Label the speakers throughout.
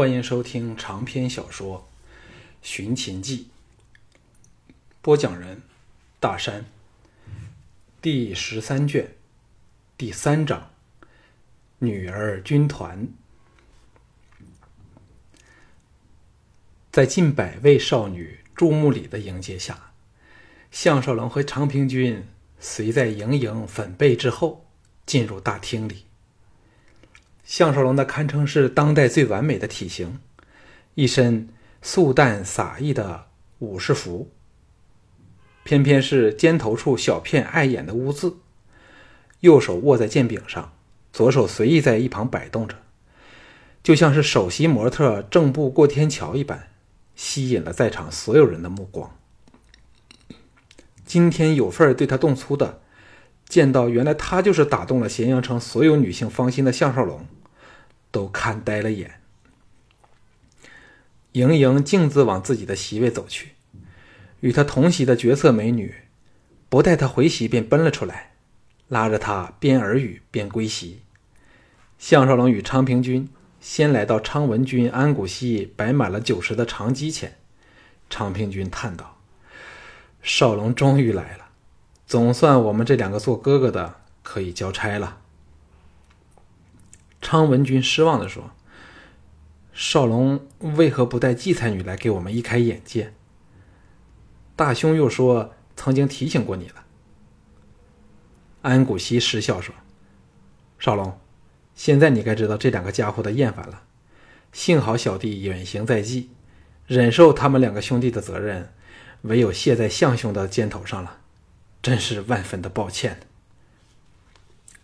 Speaker 1: 欢迎收听长篇小说《寻秦记》，播讲人大山，第十三卷，第三章，女儿军团。在近百位少女注目礼的迎接下，项少龙和长平君随在盈盈、粉贝之后进入大厅里。项少龙的堪称是当代最完美的体型，一身素淡洒逸的武士服，偏偏是肩头处小片碍眼的污渍。右手握在剑柄上，左手随意在一旁摆动着，就像是首席模特正步过天桥一般，吸引了在场所有人的目光。今天有份对他动粗的，见到原来他就是打动了咸阳城所有女性芳心的项少龙。都看呆了眼。盈盈径自往自己的席位走去，与她同席的绝色美女，不待她回席便奔了出来，拉着她边耳语边归席。项少龙与昌平君先来到昌文君、安谷西摆满了酒食的长机前，昌平君叹道：“少龙终于来了，总算我们这两个做哥哥的可以交差了。”昌文君失望地说：“少龙为何不带季才女来给我们一开眼界？”大兄又说：“曾经提醒过你了。”安谷西失笑说：“少龙，现在你该知道这两个家伙的厌烦了。幸好小弟远行在即，忍受他们两个兄弟的责任，唯有卸在相兄的肩头上了，真是万分的抱歉。”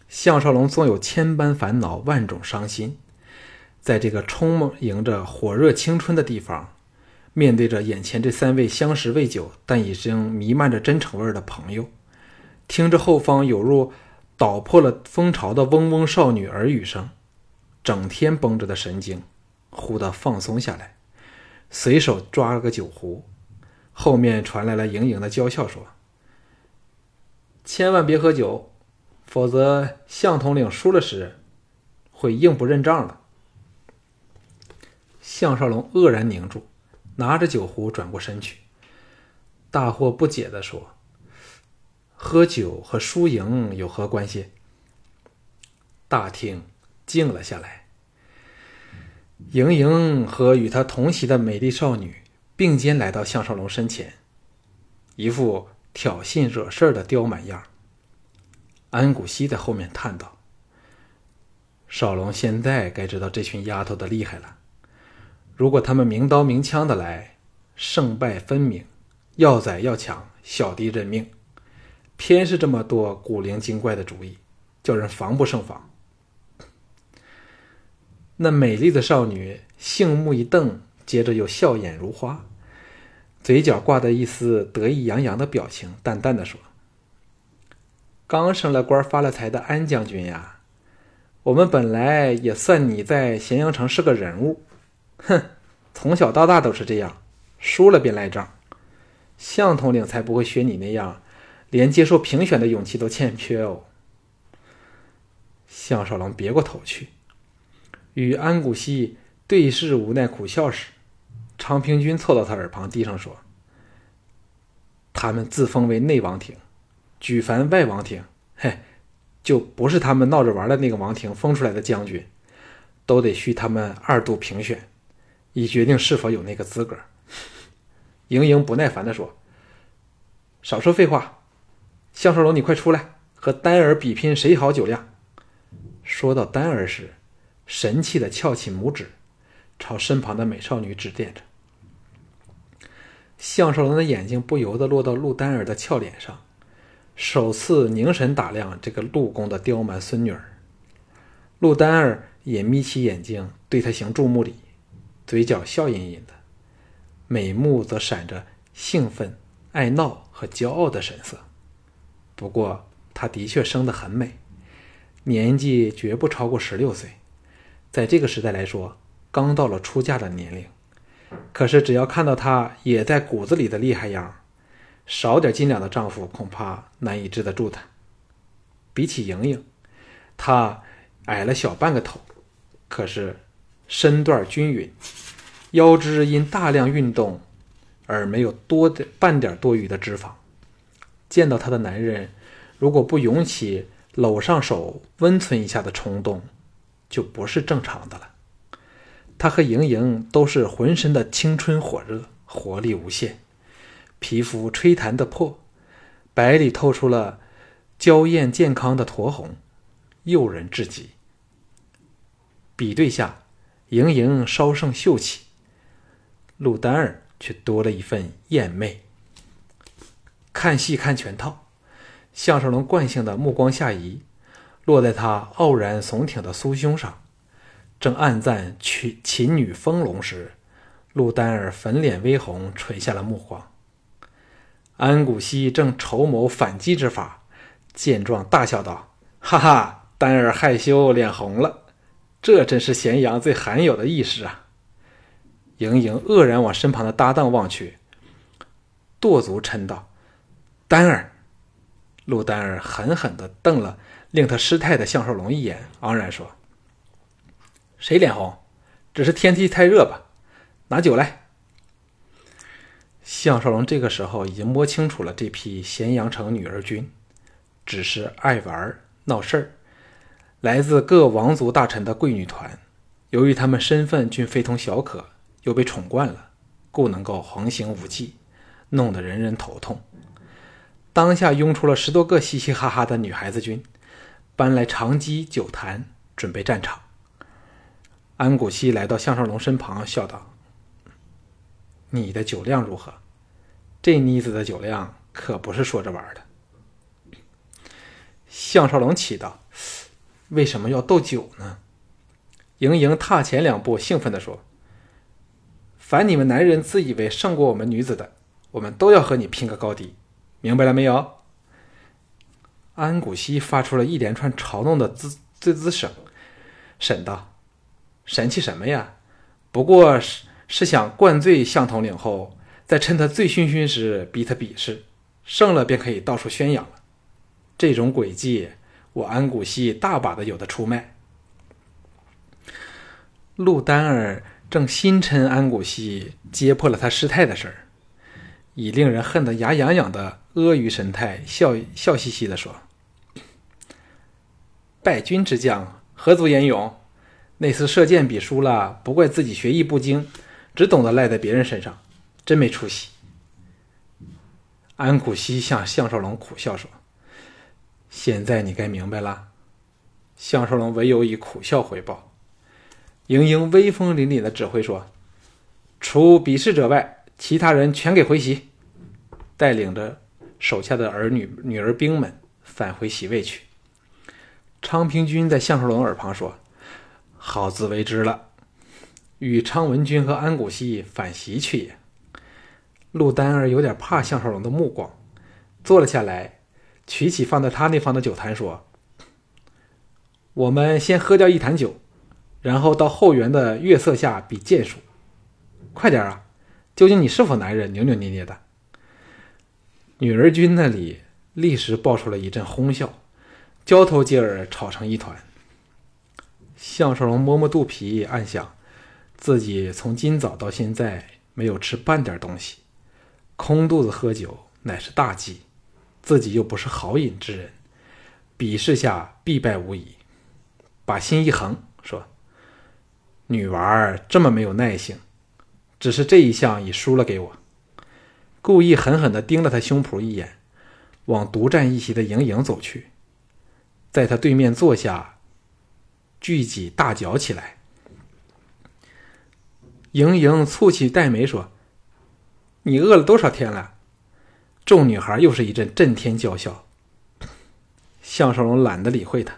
Speaker 1: 项少龙纵有千般烦恼、万种伤心，在这个充盈着火热青春的地方，面对着眼前这三位相识未久但已经弥漫着真诚味的朋友，听着后方有如捣破了蜂巢的嗡嗡少女耳语声，整天绷着的神经忽地放松下来，随手抓了个酒壶，后面传来了盈盈的娇笑，说：“千万别喝酒。”否则，向统领输了时，会硬不认账的。项少龙愕然凝住，拿着酒壶转过身去，大惑不解地说：“喝酒和输赢有何关系？”大厅静了下来。盈盈和与他同席的美丽少女并肩来到项少龙身前，一副挑衅惹事儿的刁蛮样安谷西在后面叹道：“少龙现在该知道这群丫头的厉害了。如果他们明刀明枪的来，胜败分明，要宰要抢，小弟认命。偏是这么多古灵精怪的主意，叫人防不胜防。”那美丽的少女杏目一瞪，接着又笑眼如花，嘴角挂着一丝得意洋洋的表情，淡淡的说。刚升了官发了财的安将军呀，我们本来也算你在咸阳城是个人物，哼，从小到大都是这样，输了便赖账。向统领才不会学你那样，连接受评选的勇气都欠缺哦。项少龙别过头去，与安谷西对视无奈苦笑时，长平君凑到他耳旁低声说：“他们自封为内王庭。”举凡外王庭，嘿，就不是他们闹着玩的那个王庭封出来的将军，都得需他们二度评选，以决定是否有那个资格。盈盈不耐烦地说：“少说废话，项少龙，你快出来，和丹儿比拼谁好酒量。”说到丹儿时，神气地翘起拇指，朝身旁的美少女指点着。项少龙的眼睛不由得落到陆丹儿的俏脸上。首次凝神打量这个陆公的刁蛮孙女儿，陆丹儿也眯起眼睛对他行注目礼，嘴角笑吟吟的，美目则闪着兴奋、爱闹和骄傲的神色。不过，她的确生得很美，年纪绝不超过十六岁，在这个时代来说，刚到了出嫁的年龄。可是，只要看到她也在骨子里的厉害样少点斤两的丈夫恐怕难以治得住她。比起莹莹，她矮了小半个头，可是身段均匀，腰肢因大量运动而没有多的半点多余的脂肪。见到她的男人，如果不涌起搂上手温存一下的冲动，就不是正常的了。她和莹莹都是浑身的青春火热，活力无限，皮肤吹弹的破，白里透出了娇艳健康的酡红，诱人至极。比对下，盈盈稍胜秀气，陆丹儿却多了一份艳媚。看戏看全套，项少龙惯性的目光下移，落在他傲然耸挺的酥胸上。正暗赞群琴女丰隆时，陆丹儿粉脸微红，垂下了目光。安谷西正筹谋反击之法，见状大笑道：“哈哈，丹儿害羞，脸红了。这真是咸阳最罕有的意识啊！”盈盈愕然往身旁的搭档望去，跺足嗔道：“丹儿！”陆丹儿狠狠地瞪了令他失态的项少龙一眼，昂然说。谁脸红？只是天气太热吧。拿酒来。项少龙这个时候已经摸清楚了这批咸阳城女儿军，只是爱玩闹事儿，来自各王族大臣的贵女团。由于他们身份均非同小可，又被宠惯了，故能够横行无忌，弄得人人头痛。当下拥出了十多个嘻嘻哈哈的女孩子军，搬来长机酒坛，准备战场。安谷西来到项少龙身旁，笑道：“你的酒量如何？这妮子的酒量可不是说着玩的。”项少龙气道：“为什么要斗酒呢？”盈盈踏前两步，兴奋地说：“凡你们男人自以为胜过我们女子的，我们都要和你拼个高低，明白了没有？”安谷西发出了一连串嘲弄的滋滋滋声，沈道。神气什么呀？不过是是想灌醉向统领后，再趁他醉醺醺时逼他比试，胜了便可以到处宣扬了。这种诡计，我安谷西大把的有的出卖。陆丹儿正心嗔安谷西揭破了他失态的事儿，以令人恨得牙痒痒的阿谀神态，笑笑嘻嘻的说：“败军之将，何足言勇？”那次射箭比输了，不怪自己学艺不精，只懂得赖在别人身上，真没出息。安苦西向项少龙苦笑说：“现在你该明白了。”项少龙唯有以苦笑回报。盈盈威风凛凛的指挥说：“除鄙视者外，其他人全给回席。”带领着手下的儿女女儿兵们返回席位去。昌平君在项少龙耳旁说。好自为之了。与昌文君和安谷西反席去也。陆丹儿有点怕项少龙的目光，坐了下来，取起放在他那方的酒坛，说：“我们先喝掉一坛酒，然后到后园的月色下比剑术。快点啊！究竟你是否男人？”扭扭捏捏的。女儿军那里立时爆出了一阵哄笑，交头接耳，吵成一团。项少龙摸摸肚皮，暗想：自己从今早到现在没有吃半点东西，空肚子喝酒乃是大忌。自己又不是好饮之人，比试下必败无疑。把心一横，说：“女娃儿这么没有耐性，只是这一项已输了给我。”故意狠狠地盯了他胸脯一眼，往独占一席的莹莹走去，在他对面坐下。聚集大嚼起来。盈盈蹙起黛眉说：“你饿了多少天了？”众女孩又是一阵震天娇笑。项少龙懒得理会她，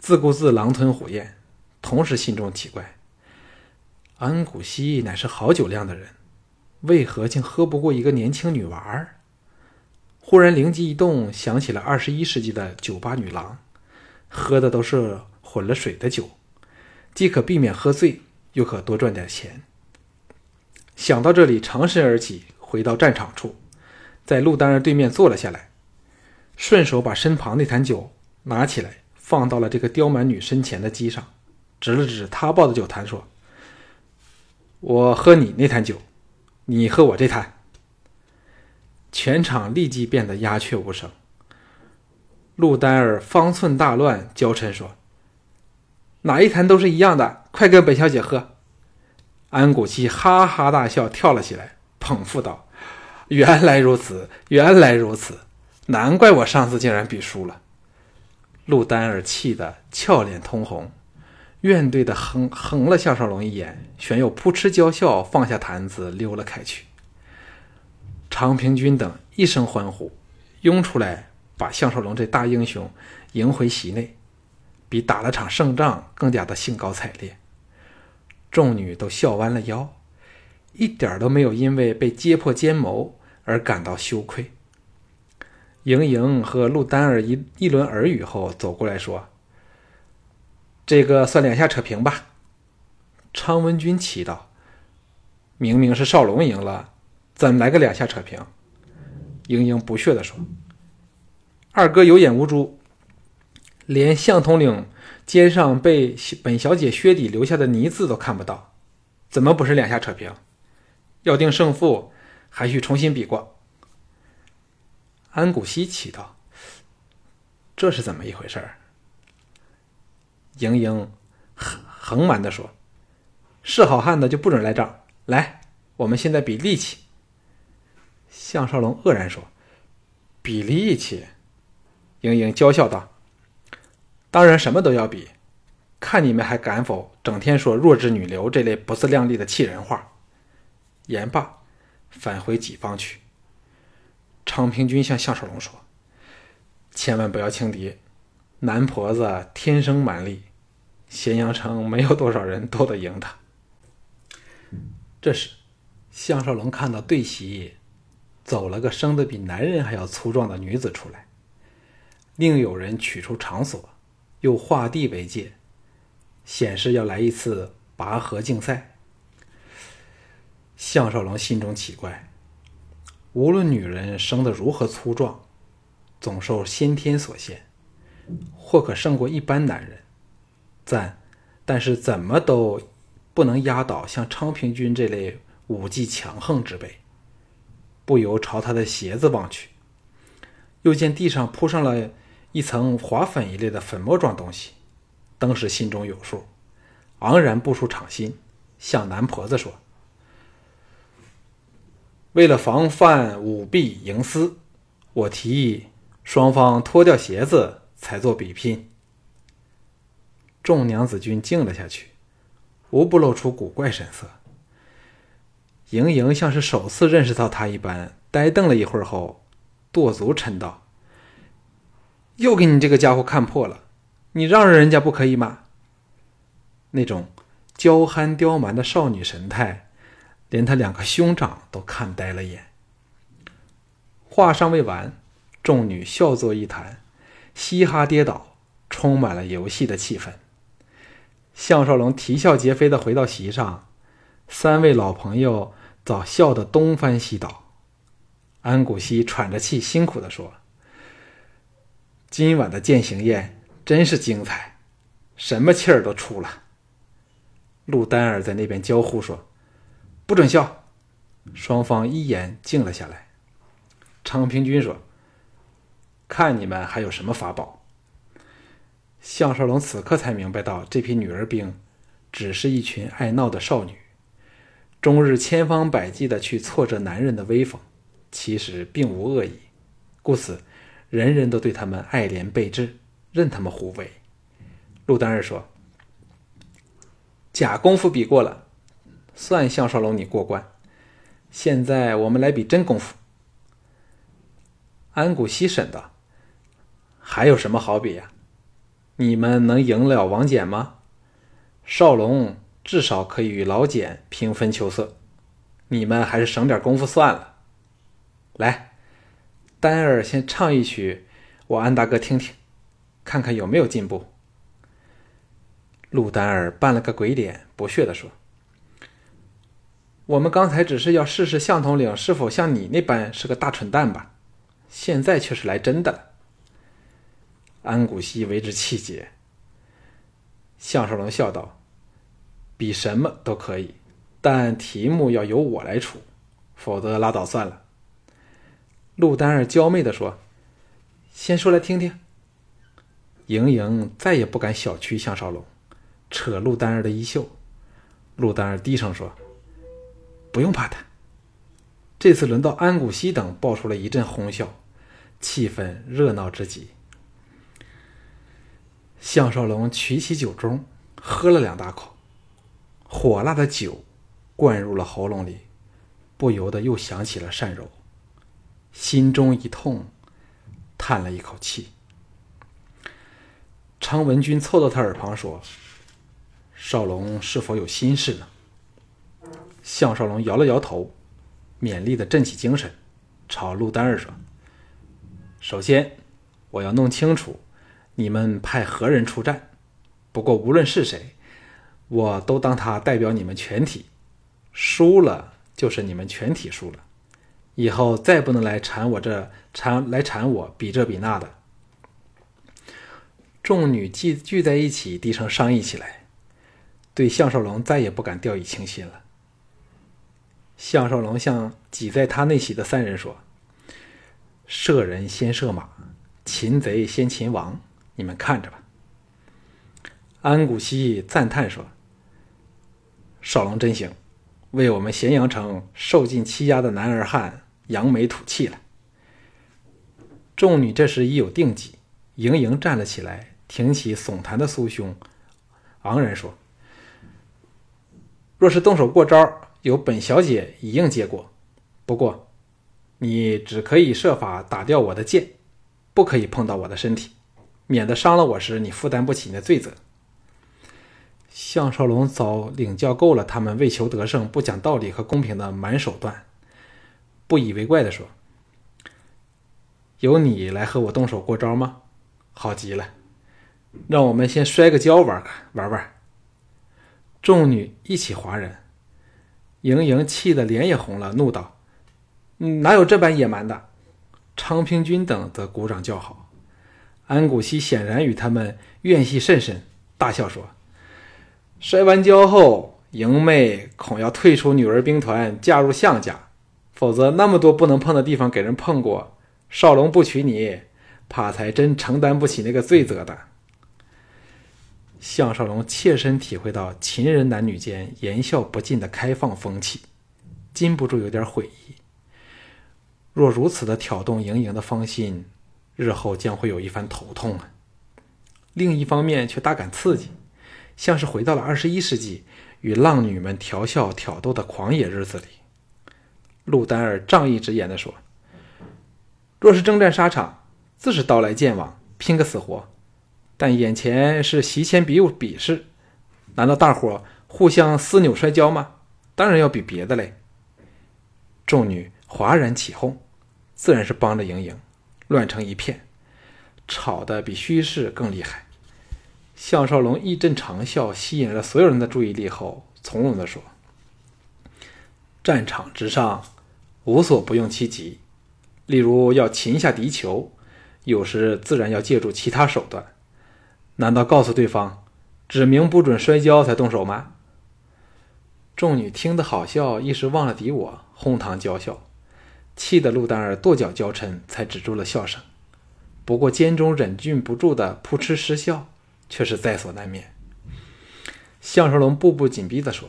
Speaker 1: 自顾自狼吞虎咽，同时心中奇怪：安谷希乃是好酒量的人，为何竟喝不过一个年轻女娃儿？忽然灵机一动，想起了二十一世纪的酒吧女郎，喝的都是。混了水的酒，既可避免喝醉，又可多赚点钱。想到这里，长身而起，回到战场处，在陆丹儿对面坐了下来，顺手把身旁那坛酒拿起来，放到了这个刁蛮女身前的机上，指了指他抱的酒坛，说：“我喝你那坛酒，你喝我这坛。”全场立即变得鸦雀无声。陆丹儿方寸大乱，娇嗔说：“哪一坛都是一样的，快跟本小姐喝。”安谷希哈哈大笑，跳了起来，捧腹道：“原来如此，原来如此，难怪我上次竟然比输了。”陆丹儿气得俏脸通红，怨怼的横横了项少龙一眼，旋又扑哧娇笑，放下坛子溜了开去。常平君等一声欢呼，拥出来把项少龙这大英雄迎回席内，比打了场胜仗更加的兴高采烈。众女都笑弯了腰，一点都没有因为被揭破奸谋而感到羞愧。莹莹和陆丹儿一一轮耳语后，走过来说：“这个算两下扯平吧。”昌文君祈祷：“明明是少龙赢了。”怎么来个两下扯平？英英不屑地说：“二哥有眼无珠，连向统领肩上被本小姐靴底留下的泥渍都看不到，怎么不是两下扯平？要定胜负，还需重新比过。”安谷希祈道：“这是怎么一回事？”盈盈横横蛮地说：“是好汉的就不准来账，来，我们现在比力气。”项少龙愕然说：“比力气。”盈盈娇笑道：“当然什么都要比，看你们还敢否整天说弱智女流这类不自量力的气人话。”言罢，返回己方去。昌平君向项少龙说：“千万不要轻敌，男婆子天生蛮力，咸阳城没有多少人斗得赢他。”这时，项少龙看到对席。走了个生得比男人还要粗壮的女子出来，另有人取出场所，又画地为界，显示要来一次拔河竞赛。项少龙心中奇怪，无论女人生得如何粗壮，总受先天所限，或可胜过一般男人，赞，但是怎么都不能压倒像昌平君这类武技强横之辈。不由朝他的鞋子望去，又见地上铺上了一层滑粉一类的粉末状东西，当时心中有数，昂然步出场心，向男婆子说：“为了防范舞弊营私，我提议双方脱掉鞋子才做比拼。”众娘子军静了下去，无不露出古怪神色。盈盈像是首次认识到他一般，呆瞪了一会儿后，跺足嗔道：“又给你这个家伙看破了，你让着人家不可以吗？”那种娇憨刁蛮的少女神态，连他两个兄长都看呆了眼。话尚未完，众女笑作一团，嘻哈跌倒，充满了游戏的气氛。项少龙啼笑皆非的回到席上。三位老朋友早笑得东翻西倒，安谷希喘着气，辛苦地说：“今晚的践行宴真是精彩，什么气儿都出了。”陆丹儿在那边娇呼说：“不准笑！”双方一言静了下来。昌平君说：“看你们还有什么法宝？”项少龙此刻才明白到，这批女儿兵只是一群爱闹的少女。终日千方百计的去挫折男人的威风，其实并无恶意，故此人人都对他们爱怜备至，任他们胡为。陆丹儿说：“假功夫比过了，算项少龙你过关。现在我们来比真功夫。”安谷西审道：“还有什么好比呀？你们能赢了王翦吗？少龙。”至少可以与老简平分秋色，你们还是省点功夫算了。来，丹儿先唱一曲，我安大哥听听，看看有没有进步。陆丹儿扮了个鬼脸，不屑地说：“我们刚才只是要试试向统领是否像你那般是个大蠢蛋吧，现在却是来真的了。”安谷希为之气结。项少龙笑道。比什么都可以，但题目要由我来出，否则拉倒算了。”陆丹儿娇媚地说：“先说来听听。”莹莹再也不敢小觑项少龙，扯陆丹儿的衣袖。陆丹儿低声说：“不用怕他。”这次轮到安谷西等爆出了一阵哄笑，气氛热闹之极。项少龙取起酒盅，喝了两大口，火辣的酒灌入了喉咙里，不由得又想起了善柔，心中一痛，叹了一口气。常文君凑到他耳旁说：“少龙是否有心事呢？”项少龙摇了摇头，勉励的振起精神，朝陆丹儿说：“首先，我要弄清楚你们派何人出战。不过无论是谁，我都当他代表你们全体。输了就是你们全体输了，以后再不能来缠我这缠来缠我比这比那的。”众女聚聚在一起，低声商议起来，对项少龙再也不敢掉以轻心了。项少龙向挤在他内席的三人说：“射人先射马，擒贼先擒王，你们看着吧。”安谷西赞叹说：“少龙真行，为我们咸阳城受尽欺压的男儿汉扬眉吐气了。”众女这时已有定计，盈盈站了起来。挺起耸弹的酥胸，昂然说：“若是动手过招，有本小姐一应接过。不过，你只可以设法打掉我的剑，不可以碰到我的身体，免得伤了我时你负担不起那罪责。”项少龙早领教够了他们为求得胜不讲道理和公平的蛮手段，不以为怪地说：“由你来和我动手过招吗？好极了。”让我们先摔个跤玩玩玩。众女一起哗然，莹莹气得脸也红了，怒道：“哪有这般野蛮的？”昌平君等则鼓掌叫好。安谷西显然与他们怨隙甚深，大笑说：“摔完跤后，莹妹恐要退出女儿兵团，嫁入项家，否则那么多不能碰的地方给人碰过，少龙不娶你，怕才真承担不起那个罪责的。”项少龙切身体会到秦人男女间言笑不尽的开放风气，禁不住有点悔意。若如此的挑动盈盈的芳心，日后将会有一番头痛啊！另一方面却大感刺激，像是回到了二十一世纪与浪女们调笑挑逗的狂野日子里。陆丹儿仗义直言地说：“若是征战沙场，自是刀来剑往，拼个死活。”但眼前是席前比比试，难道大伙互相撕扭摔跤吗？当然要比别的嘞。众女哗然起哄，自然是帮着莹莹，乱成一片，吵得比虚势更厉害。项少龙一阵长笑，吸引了所有人的注意力后，从容地说：“战场之上，无所不用其极。例如要擒下敌酋，有时自然要借助其他手段。”难道告诉对方，指明不准摔跤才动手吗？众女听得好笑，一时忘了敌我，哄堂娇笑，气得陆丹儿跺脚娇嗔，才止住了笑声。不过肩中忍俊不住的扑哧失笑，却是在所难免。项少龙步步紧逼地说：“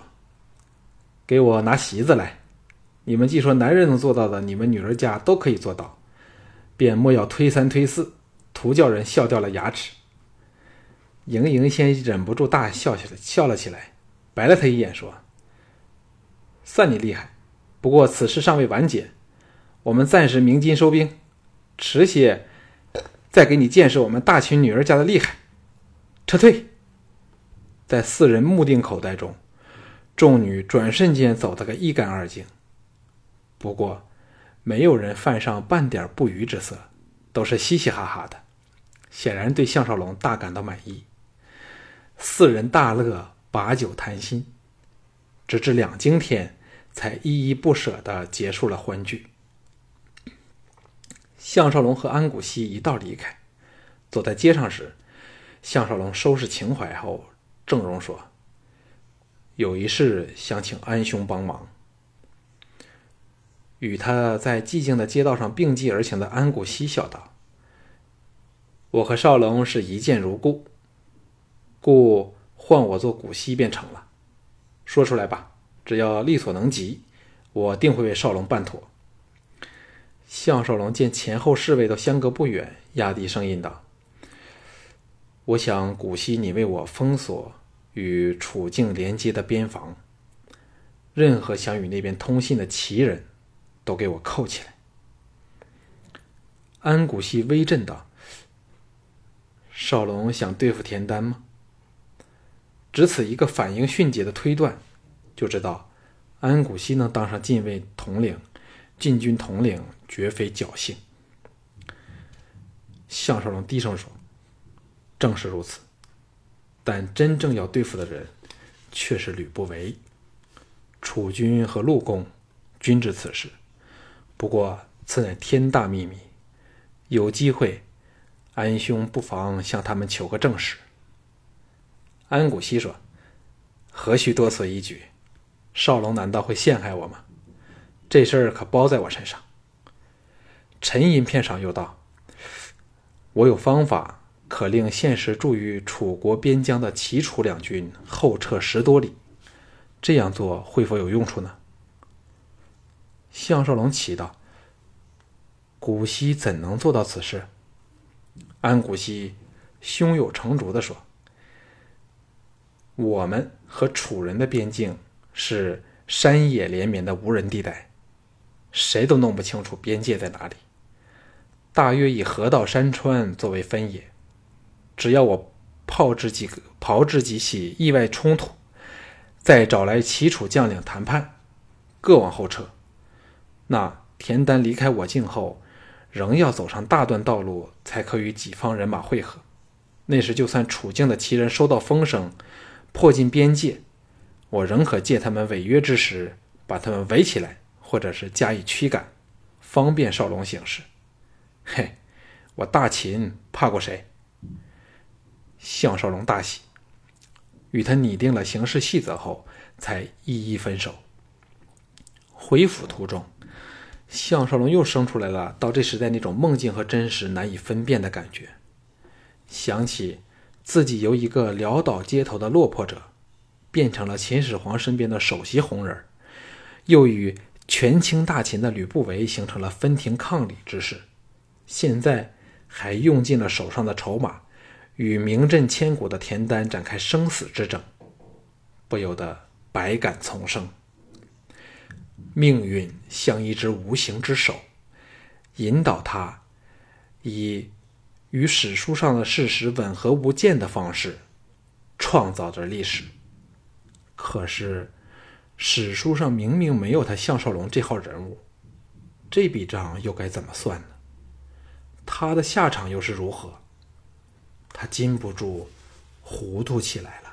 Speaker 1: 给我拿席子来！你们既说男人能做到的，你们女儿家都可以做到，便莫要推三推四，徒叫人笑掉了牙齿。”莹莹先忍不住大笑起来，笑了起来，白了他一眼，说：“算你厉害，不过此事尚未完结，我们暂时鸣金收兵，迟些再给你见识我们大秦女儿家的厉害。”撤退。在四人目定口呆中，众女转瞬间走得个一干二净。不过，没有人犯上半点不愉之色，都是嘻嘻哈哈的，显然对项少龙大感到满意。四人大乐，把酒谈心，直至两更天，才依依不舍地结束了欢聚。项少龙和安谷西一道离开，走在街上时，项少龙收拾情怀后，郑容说：“有一事想请安兄帮忙。与他在寂静的街道上并继而行的安谷西笑道：“我和少龙是一见如故，故换我做古希便成了。说出来吧，只要力所能及，我定会为少龙办妥。”项少龙见前后侍卫都相隔不远，压低声音道：“我想古希，你为我封锁。”与楚境连接的边防，任何想与那边通信的奇人，都给我扣起来。安谷西微震道：“少龙想对付田丹吗？”只此一个反应迅捷的推断，就知道安谷西能当上禁卫统领、禁军统领，绝非侥幸。项少龙低声说：“正是如此。”但真正要对付的人，却是吕不韦。楚军和陆公均知此事，不过此乃天大秘密，有机会，安兄不妨向他们求个证实。安谷西说：“何须多此一举？少龙难道会陷害我吗？这事儿可包在我身上。”沉吟片上，又道：“我有方法。”可令现实驻于楚国边疆的齐楚两军后撤十多里，这样做会否有用处呢？项少龙奇道：“古稀怎能做到此事？”安古稀胸有成竹的说：“我们和楚人的边境是山野连绵的无人地带，谁都弄不清楚边界在哪里。大约以河道山川作为分野。”只要我炮制几个、炮制几起意外冲突，再找来齐楚将领谈判，各往后撤，那田丹离开我境后，仍要走上大段道路，才可与己方人马会合。那时，就算楚境的齐人收到风声，迫近边界，我仍可借他们违约之时，把他们围起来，或者是加以驱赶，方便少龙行事。嘿，我大秦怕过谁？项少龙大喜，与他拟定了行事细则后，才一一分手。回府途中，项少龙又生出来了到这时代那种梦境和真实难以分辨的感觉。想起自己由一个潦倒街头的落魄者，变成了秦始皇身边的首席红人，又与权倾大秦的吕不韦形成了分庭抗礼之势，现在还用尽了手上的筹码。与名震千古的田丹展开生死之争，不由得百感丛生。命运像一只无形之手，引导他以与史书上的事实吻合无间的方式创造着历史。可是，史书上明明没有他项少龙这号人物，这笔账又该怎么算呢？他的下场又是如何？他禁不住糊涂起来了。